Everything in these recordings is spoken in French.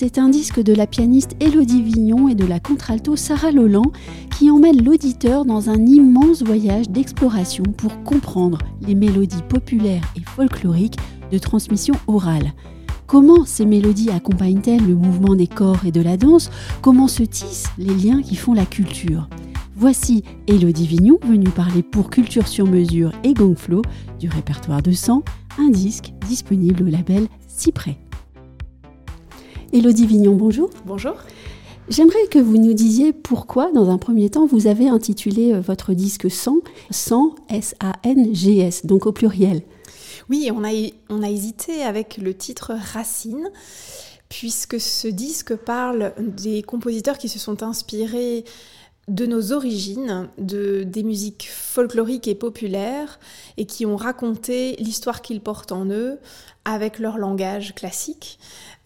c'est un disque de la pianiste Élodie Vignon et de la contralto Sarah Loland qui emmène l'auditeur dans un immense voyage d'exploration pour comprendre les mélodies populaires et folkloriques de transmission orale. Comment ces mélodies accompagnent-elles le mouvement des corps et de la danse? Comment se tissent les liens qui font la culture? Voici Elodie Vignon venue parler pour Culture sur mesure et Gongflow du répertoire de sang, un disque disponible au label Cyprès. Elodie Vignon, bonjour. Bonjour. J'aimerais que vous nous disiez pourquoi, dans un premier temps, vous avez intitulé euh, votre disque Sang, Sang, S-A-N-G-S, donc au pluriel. Oui, on a, on a hésité avec le titre Racine, puisque ce disque parle des compositeurs qui se sont inspirés de nos origines, de, des musiques folkloriques et populaires, et qui ont raconté l'histoire qu'ils portent en eux avec leur langage classique.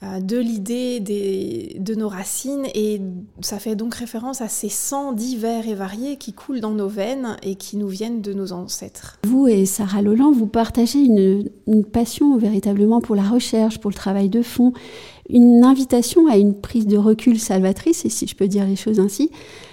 Euh, de l'idée de nos racines et ça fait donc référence à ces sangs divers et variés qui coulent dans nos veines et qui nous viennent de nos ancêtres. Vous et Sarah Loland, vous partagez une, une passion véritablement pour la recherche, pour le travail de fond, une invitation à une prise de recul salvatrice, et si je peux dire les choses ainsi.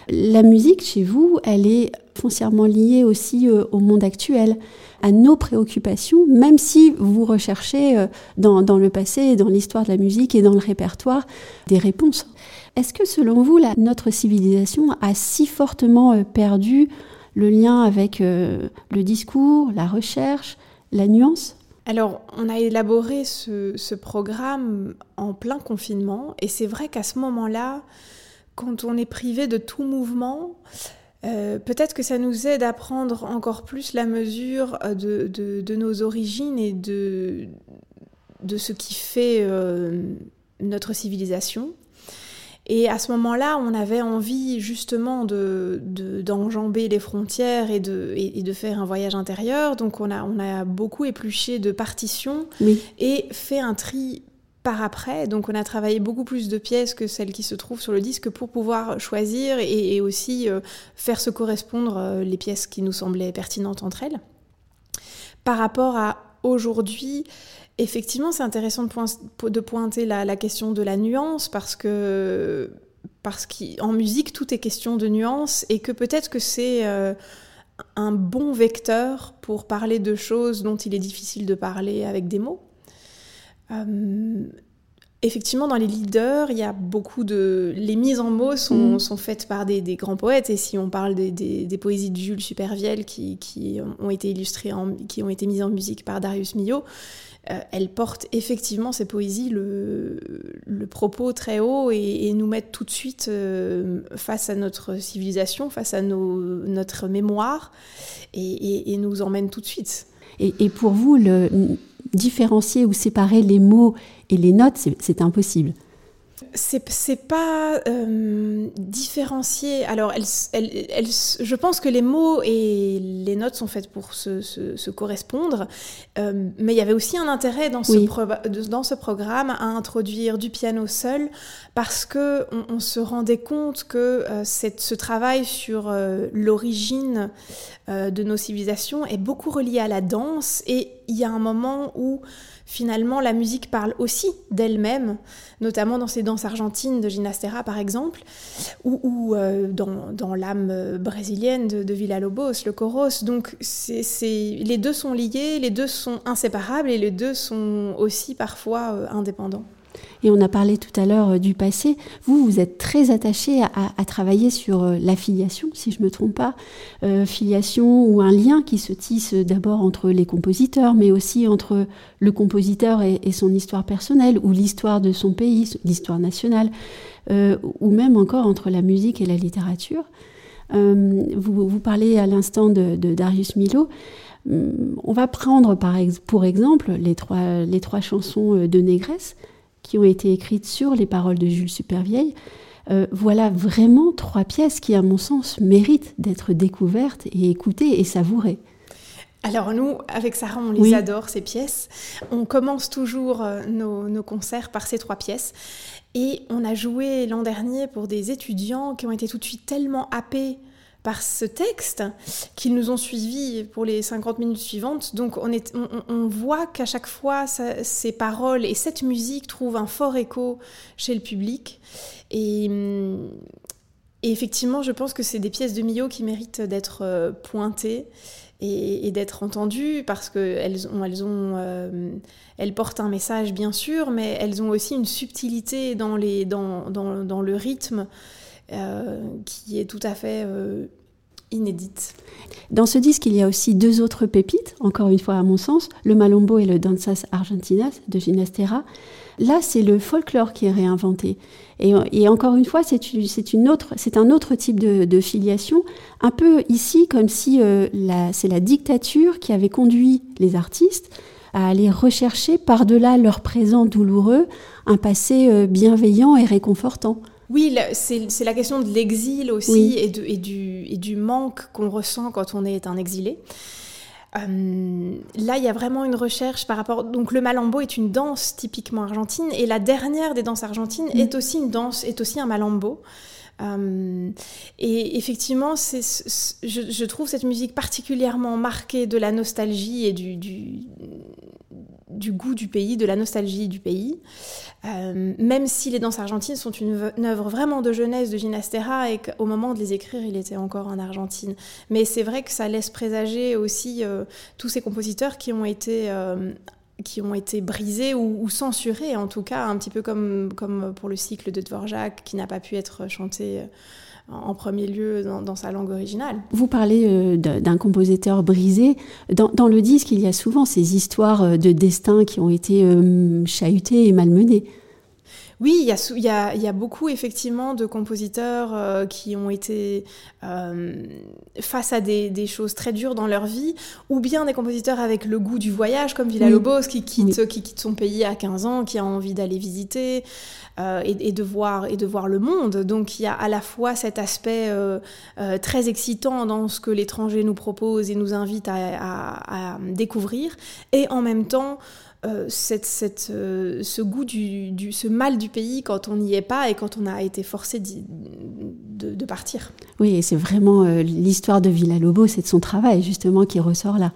La musique chez vous, elle est foncièrement liée aussi euh, au monde actuel à nos préoccupations, même si vous recherchez euh, dans, le passé, dans l'histoire de la musique et dans le répertoire des réponses. Est-ce que selon vous, notre civilisation a si fortement euh, perdu le lien avec le discours, la recherche, la nuance? Alors, on a élaboré ce, programme en plein confinement, et c'est vrai qu'à ce moment-là, quand on est privé de tout mouvement, euh, peut-être que ça nous aide à prendre encore plus la mesure euh, de, nos origines et de, de ce qui fait euh, notre civilisation. Et à ce moment-là, on avait envie justement d'enjamber de, les frontières et de, et, de faire un voyage intérieur. Donc on a, on a beaucoup épluché de partitions et fait un tri par après. Donc on a travaillé beaucoup plus de pièces que celles qui se trouvent sur le disque pour pouvoir choisir et, aussi euh, faire se correspondre euh, les pièces qui nous semblaient pertinentes entre elles. Par rapport à aujourd'hui, effectivement c'est intéressant de, pointer la, question de la nuance parce que parce qu'en musique tout est question de nuance et que peut-être que c'est euh, un bon vecteur pour parler de choses dont il est difficile de parler avec des mots. Euh, effectivement, dans les leaders, il y a beaucoup de... Les mises en mots sont, mm. sont faites par des, des, grands poètes, et si on parle des, des, poésies de Jules Supervielle qui, qui, ont été illustrées, en, qui ont été mises en musique par Darius Milhaud, euh, elles portent effectivement ces poésies le, le propos très haut et, nous mettent tout de suite euh, face à notre civilisation, face à nos, notre mémoire, et, et, nous emmènent tout de suite. Et, pour vous, différencier ou séparer les mots et les notes, c'est impossible. C'est pas euh, différencier. Alors, je pense que les mots et les notes sont faites pour se, correspondre, euh, mais il y avait aussi un intérêt dans ce, dans ce programme à introduire du piano seul parce que on, se rendait compte que euh, ce travail sur l'origine de nos civilisations est beaucoup relié à la danse et il y a un moment où finalement la musique parle aussi d'elle-même, notamment dans ces danses argentines de Ginastera par exemple, ou, euh, dans, l'âme brésilienne de, de Villa-Lobos, le choros. Donc les deux sont liés, les deux sont inséparables et les deux sont aussi parfois euh, indépendants. Et on a parlé tout à l'heure euh, du passé. Vous, vous êtes très attaché à, travailler sur euh, la filiation, si je ne me trompe pas. Euh, filiation ou un lien qui se tisse d'abord entre les compositeurs, mais aussi entre le compositeur et, son histoire personnelle, ou l'histoire de son pays, l'histoire nationale, ou même encore entre la musique et la littérature. vous, vous, parlez à l'instant de, Darius Milo. Hum, on va prendre par pour exemple les trois, les trois chansons de Négresse qui ont été écrites sur les paroles de Jules Supervieille. Euh, voilà vraiment trois pièces qui, à mon sens, méritent d'être découvertes et écoutées et savourées. Alors nous, avec Sarah, on les adore, ces pièces. On commence toujours euh, nos, concerts par ces trois pièces. Et on a joué l'an dernier pour des étudiants qui ont été tout de suite tellement happés par ce texte qu'ils nous ont suivis pour les 50 minutes suivantes. Donc on, voit qu'à chaque fois, ces paroles et cette musique trouvent un fort écho chez le public. Et, et effectivement, je pense que c'est des pièces de Millau qui méritent d'être euh, pointées et, d'être entendues parce qu'elles euh, elles portent un message bien sûr, mais elles ont aussi une subtilité dans, le rythme qui est tout à fait inédite. Dans ce disque, il y a aussi deux autres pépites, encore une fois à mon sens, le Malombo et le Danzas Argentinas de Ginastera. Là, c'est le folklore qui est réinventé. Et, encore une fois, c'est un autre type de, filiation, un peu ici comme si euh, c'est la dictature qui avait conduit les artistes à aller rechercher par-delà leur présent douloureux un passé euh, bienveillant et réconfortant. Oui, c'est la question de l'exil aussi et, du, et, du, manque qu'on ressent quand on est un exilé. Euh, là, il y a vraiment une recherche par rapport. Donc, le malambo est une danse typiquement argentine, et la dernière des danses argentines mm. est aussi une danse, est aussi un malambo. Euh, et effectivement, c'est, je, trouve cette musique particulièrement marquée de la nostalgie et du, du goût du pays, de la nostalgie du pays. Euh, même si les danses argentines sont une, œuvre vraiment de jeunesse de Ginastera et qu'au moment de les écrire, il était encore en Argentine. Mais c'est vrai que ça laisse présager aussi euh, tous ces compositeurs qui ont été euh, qui ont été brisés ou, censurés, en tout cas, un petit peu comme, comme pour le cycle de Dvorak, qui n'a pas pu être chanté en premier lieu dans, sa langue originale. Vous parlez euh, d'un compositeur brisé. Dans, le disque, il y a souvent ces histoires euh, de destin qui ont été euh, chahutées et malmenées. Oui, il y, a, beaucoup effectivement de compositeurs qui ont été face à des, choses très dures dans leur vie, ou bien des compositeurs avec le goût du voyage, comme Villa-Lobos, qui, quitte, qui quitte son pays à 15 ans, qui a envie d'aller visiter. Euh, et, de voir, et de voir le monde. Donc il y a à la fois cet aspect euh, euh, très excitant dans ce que l'étranger nous propose et nous invite à, découvrir, et en même temps cette, cette, ce goût du, ce mal du pays quand on n'y est pas et quand on a été forcé de, de, partir. Oui, et c'est vraiment l'histoire de Villa Lobo, c'est de son travail justement qui ressort là.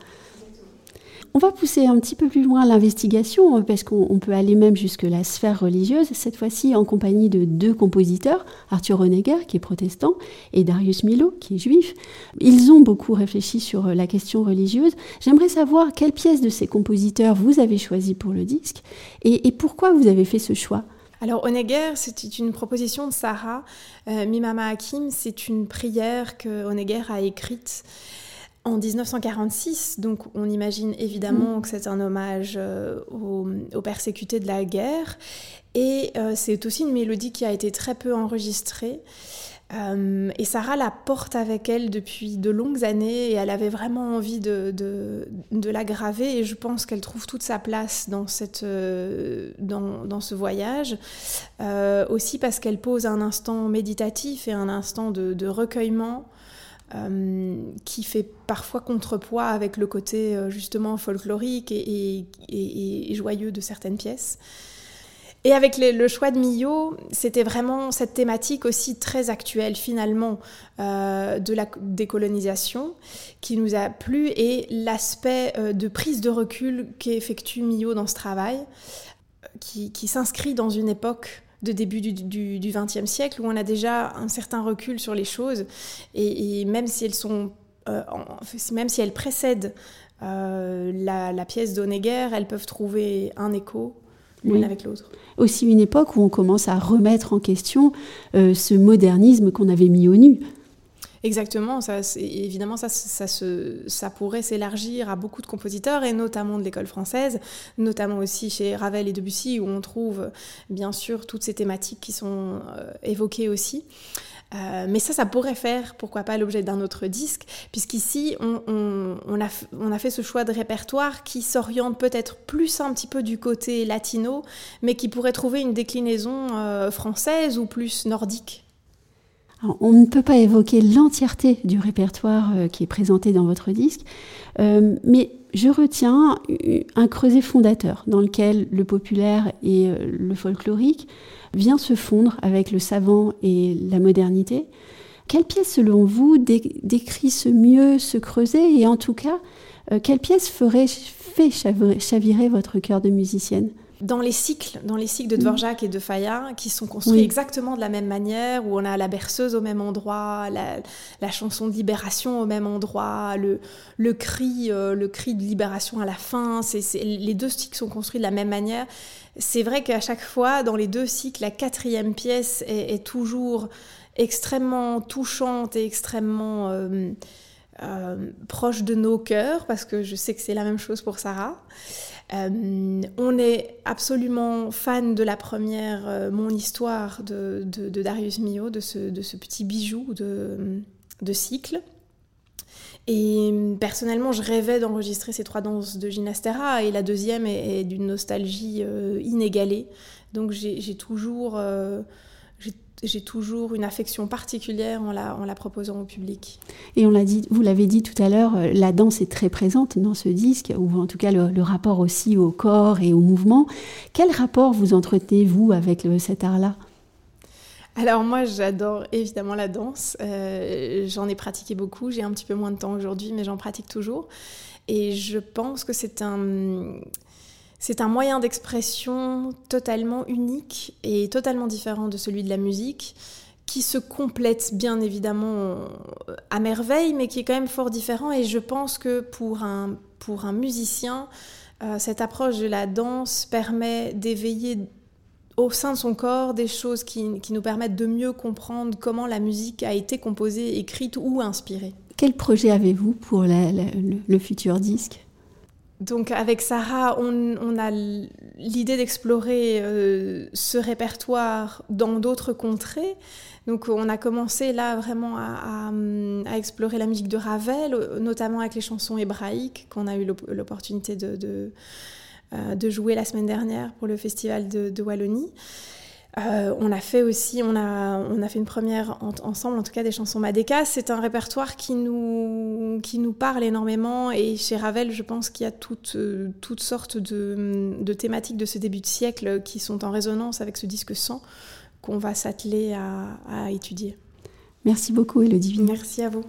On va pousser un petit peu plus loin l'investigation, euh, parce qu'on peut aller même jusque la sphère religieuse, cette fois-ci en compagnie de deux compositeurs, Arthur Honegger, qui est protestant, et Darius Milo, qui est juif. Ils ont beaucoup réfléchi sur euh, la question religieuse. J'aimerais savoir quelle pièce de ces compositeurs vous avez choisi pour le disque, et, pourquoi vous avez fait ce choix? Alors, Honegger, c'était une proposition de Sarah. Euh, Mimama Hakim, c'est une prière que Honegger a écrite en 1946, donc on imagine évidemment mm. que c'est un hommage euh, aux, persécutés de la guerre. Et euh, c'est aussi une mélodie qui a été très peu enregistrée. Euh, et Sarah la porte avec elle depuis de longues années et elle avait vraiment envie de, de, la graver et je pense qu'elle trouve toute sa place dans, cette, dans, dans ce voyage. aussi parce qu'elle pose un instant méditatif et un instant de, recueillement euh, qui fait parfois contrepoids avec le côté euh, justement folklorique et, joyeux de certaines pièces. Et avec le choix de Millot, c'était vraiment cette thématique aussi très actuelle finalement euh, de la décolonisation qui nous a plu et l'aspect de prise de recul qu'effectue Millot dans ce travail, qui, qui s'inscrit dans une époque de début du XXe siècle où on a déjà un certain recul sur les choses et, même si elles sont euh, même si elles précèdent euh, la, pièce d'Honegger, elles peuvent trouver un écho l'une avec l'autre. Aussi une époque où on commence à remettre en question euh, ce modernisme qu'on avait mis au nu. Exactement, ça, évidemment, ça, ça, ça pourrait s'élargir à beaucoup de compositeurs, et notamment de l'école française, notamment aussi chez Ravel et Debussy, où on trouve bien sûr toutes ces thématiques qui sont euh, évoquées aussi. Euh, mais ça, ça pourrait faire, pourquoi pas, l'objet d'un autre disque, puisqu'ici, on, on, a, on, a, fait ce choix de répertoire qui s'oriente peut-être plus un petit peu du côté latino, mais qui pourrait trouver une déclinaison euh, française ou plus nordique on ne peut pas évoquer l'entièreté du répertoire euh, qui est présenté dans votre disque, euh, mais je retiens un creuset fondateur dans lequel le populaire et euh, le folklorique vient se fondre avec le savant et la modernité. Quelle pièce, selon vous, décrit ce mieux ce creuset et en tout cas, quelle pièce ferait fait chavirer votre cœur de musicienne? Dans les cycles, dans les cycles de Dvorak et de Fayard, qui sont construits exactement de la même manière, où on a la berceuse au même endroit, la, chanson de libération au même endroit, le, le cri, euh, le cri de libération à la fin. Les deux cycles sont construits de la même manière. C'est vrai qu'à chaque fois, dans les deux cycles, la quatrième pièce est, toujours extrêmement touchante et extrêmement euh, euh, proche de nos cœurs, parce que je sais que c'est la même chose pour Sarah. Euh, on est absolument fan de la première euh, Mon Histoire de, Darius Milhaud, de ce, petit bijou de, cycle. Et personnellement, je rêvais d'enregistrer ces trois danses de Ginastera et la deuxième est, d'une nostalgie inégalée. Donc j'ai toujours j'ai toujours une affection particulière en la, en la proposant au public. Et on l'a dit, vous l'avez dit tout à l'heure, euh, la danse est très présente dans ce disque, ou en tout cas le, rapport aussi au corps et au mouvement. Quel rapport vous entretenez-vous avec cet art-là? Alors moi j'adore évidemment la danse, euh, j'en ai pratiqué beaucoup, j'ai un petit peu moins de temps aujourd'hui mais j'en pratique toujours et je pense que c'est un, c'est un moyen d'expression totalement unique et totalement différent de celui de la musique, qui se complète bien évidemment à merveille, mais qui est quand même fort différent. Et je pense que pour un, pour un musicien, euh, cette approche de la danse permet d'éveiller au sein de son corps des choses qui, nous permettent de mieux comprendre comment la musique a été composée, écrite ou inspirée. Quel projet avez-vous pour le futur disque? Donc avec Sarah, on, a l'idée d'explorer euh, ce répertoire dans d'autres contrées. Donc on a commencé là vraiment à, explorer la musique de Ravel, notamment avec les chansons hébraïques qu'on a eu l'opportunité euh, de, jouer la semaine dernière pour le festival de Wallonie. Euh, on a fait aussi, on a, on a fait une première ensemble, en tout cas des chansons Madeka. C'est un répertoire qui nous, qui nous parle énormément et chez Ravel, je pense qu'il y a toutes, euh, toutes sortes de, de, thématiques de ce début de siècle qui sont en résonance avec ce disque 100 qu'on va s'atteler à, à étudier. Merci beaucoup Elodie. Merci à vous.